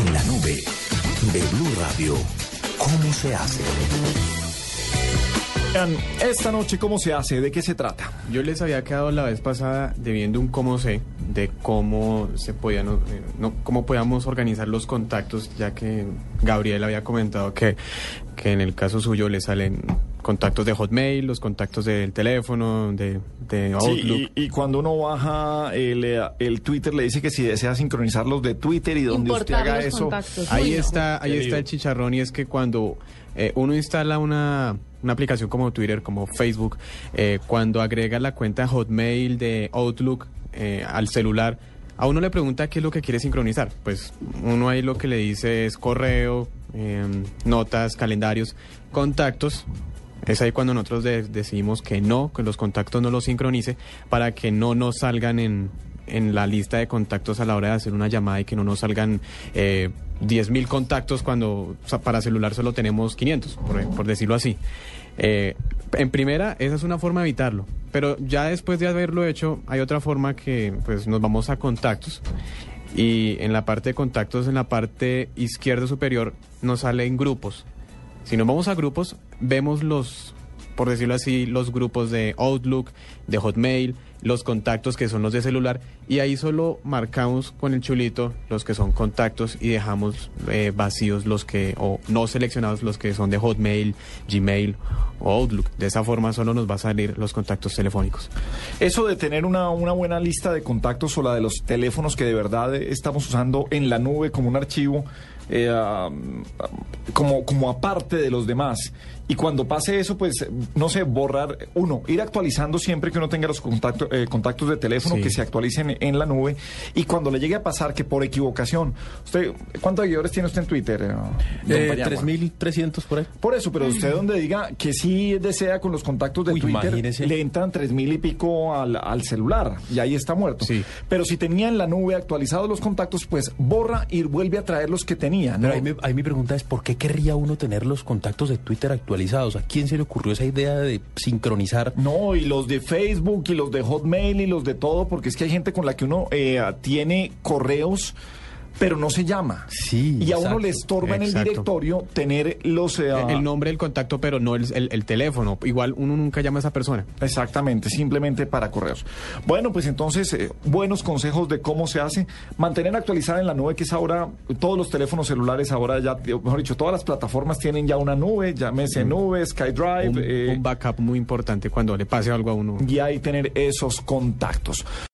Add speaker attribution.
Speaker 1: En la nube de Blue Radio. ¿Cómo se hace?
Speaker 2: Vean, Esta noche, ¿cómo se hace? ¿De qué se trata?
Speaker 3: Yo les había quedado la vez pasada debiendo un cómo sé de cómo se podían, eh, no, cómo podíamos organizar los contactos, ya que Gabriel había comentado que, que en el caso suyo le salen contactos de Hotmail, los contactos del teléfono, de, de Outlook.
Speaker 2: Sí, y, y cuando uno baja el, eh, el Twitter, le dice que si desea sincronizar los de Twitter y donde usted haga
Speaker 4: los
Speaker 2: eso.
Speaker 4: contactos.
Speaker 3: Ahí está, ahí está el chicharrón y es que cuando eh, uno instala una, una aplicación como Twitter, como Facebook, eh, cuando agrega la cuenta Hotmail de Outlook eh, al celular, a uno le pregunta qué es lo que quiere sincronizar. Pues uno ahí lo que le dice es correo, eh, notas, calendarios, contactos. Es ahí cuando nosotros de- decidimos que no, que los contactos no los sincronice para que no nos salgan en, en la lista de contactos a la hora de hacer una llamada y que no nos salgan eh, 10.000 contactos cuando para celular solo tenemos 500, por, por decirlo así. Eh, en primera, esa es una forma de evitarlo, pero ya después de haberlo hecho, hay otra forma que pues nos vamos a contactos y en la parte de contactos, en la parte izquierda superior, nos salen grupos. Si nos vamos a grupos, vemos los, por decirlo así, los grupos de Outlook, de Hotmail, los contactos que son los de celular, y ahí solo marcamos con el chulito los que son contactos y dejamos eh, vacíos los que, o no seleccionados los que son de Hotmail, Gmail o Outlook. De esa forma solo nos va a salir los contactos telefónicos.
Speaker 2: Eso de tener una, una buena lista de contactos o la de los teléfonos que de verdad eh, estamos usando en la nube como un archivo, eh, como, como aparte de los demás. Y cuando pase eso, pues, no sé, borrar, uno, ir actualizando siempre que uno tenga los contactos, eh, contactos de teléfono,
Speaker 3: Sí.
Speaker 2: que se actualicen en la nube. Y cuando le llegue a pasar que por equivocación, usted, ¿cuántos seguidores tiene usted en Twitter? eh, don
Speaker 5: Eh,
Speaker 2: Payagua?
Speaker 5: 3.300 por ahí.
Speaker 2: Por eso, pero usted donde diga que sí desea con los contactos de
Speaker 5: Uy,
Speaker 2: Twitter,
Speaker 5: imagínese.
Speaker 2: le entran tres mil y pico al, al celular y ahí está muerto.
Speaker 3: Sí.
Speaker 2: Pero si tenía en la nube actualizados los contactos, pues borra y vuelve a traer los que tenía. ¿no?
Speaker 5: Pero ahí, me- ahí mi pregunta es, ¿por qué querría uno tener los contactos de Twitter actualizados? ¿A quién se le ocurrió esa idea de sincronizar?
Speaker 2: No, y los de Facebook y los de Hotmail y los de todo, porque es que hay gente con la que uno eh, tiene correos, pero no se llama.
Speaker 5: Sí,
Speaker 2: Y a uno le estorba en el directorio tener los... eh,
Speaker 3: El nombre del contacto, pero no el, el- el teléfono. Igual uno nunca llama a esa persona.
Speaker 2: Exactamente, simplemente para correos. Bueno, pues entonces, eh, buenos consejos de cómo se hace. Mantener actualizada en la nube, que es ahora, todos los teléfonos celulares ahora ya, mejor dicho, todas las plataformas tienen ya una nube, llámese nube, SkyDrive,
Speaker 3: Un,
Speaker 2: eh,
Speaker 3: un backup muy importante cuando le pase algo a uno.
Speaker 2: y ahí tener esos contactos.